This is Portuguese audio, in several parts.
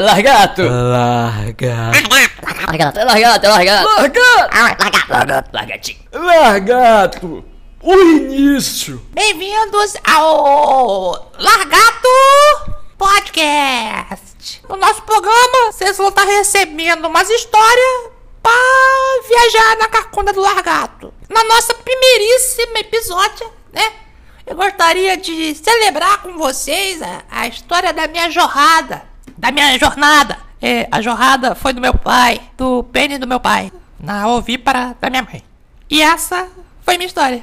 Largato! Largato. Largato, largato, largato! Largato! Largatinho! Largato! O início! Bem-vindos ao Largato Podcast. No nosso programa, vocês vão estar recebendo umas histórias pra viajar na carcunda do Largato. Na nossa primeiríssima episódio, né? Eu gostaria de celebrar com vocês a, a história da minha jornada. Da minha jornada. É, a jornada foi do meu pai, do pênis do meu pai, na ovípara da minha mãe. E essa foi minha história.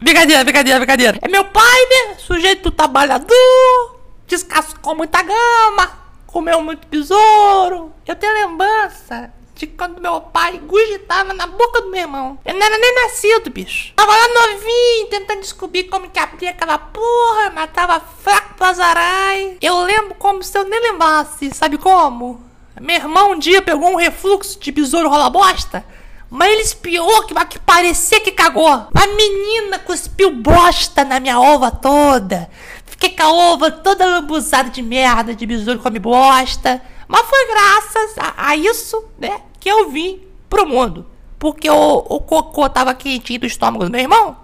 Brincadeira, brincadeira, brincadeira. É meu pai, né? Sujeito trabalhador, descascou muita gama, comeu muito besouro. Eu tenho lembrança de quando meu pai gugitava na boca do meu irmão. Ele não era nem nascido, bicho. Tava lá novinho, tentando descobrir como que abria aquela porra, mas tava fraco pra zarai. Eu lembro como se eu nem lembrasse, sabe como? Meu irmão um dia pegou um refluxo de besouro rola bosta. Mas ele espiou que, que parecia que cagou. A menina cuspiu bosta na minha ova toda. Fiquei com a ova toda lambuzada de merda, de besouro come bosta. Mas foi graças a, a, isso, né, que eu vim pro mundo. Porque o, o cocô tava quentinho do estômago do meu irmão.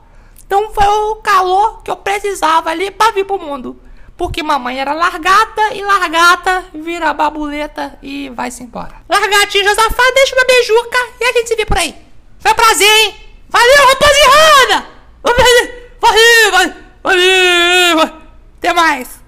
Então foi o calor que eu precisava ali pra vir pro mundo. Porque mamãe era largata e largata vira babuleta e vai-se embora. Largatinho Josafá, deixa uma beijuca e a gente se vê por aí. Foi um prazer, hein? Valeu, rapaziada! Valeu, valeu, valeu. Até mais.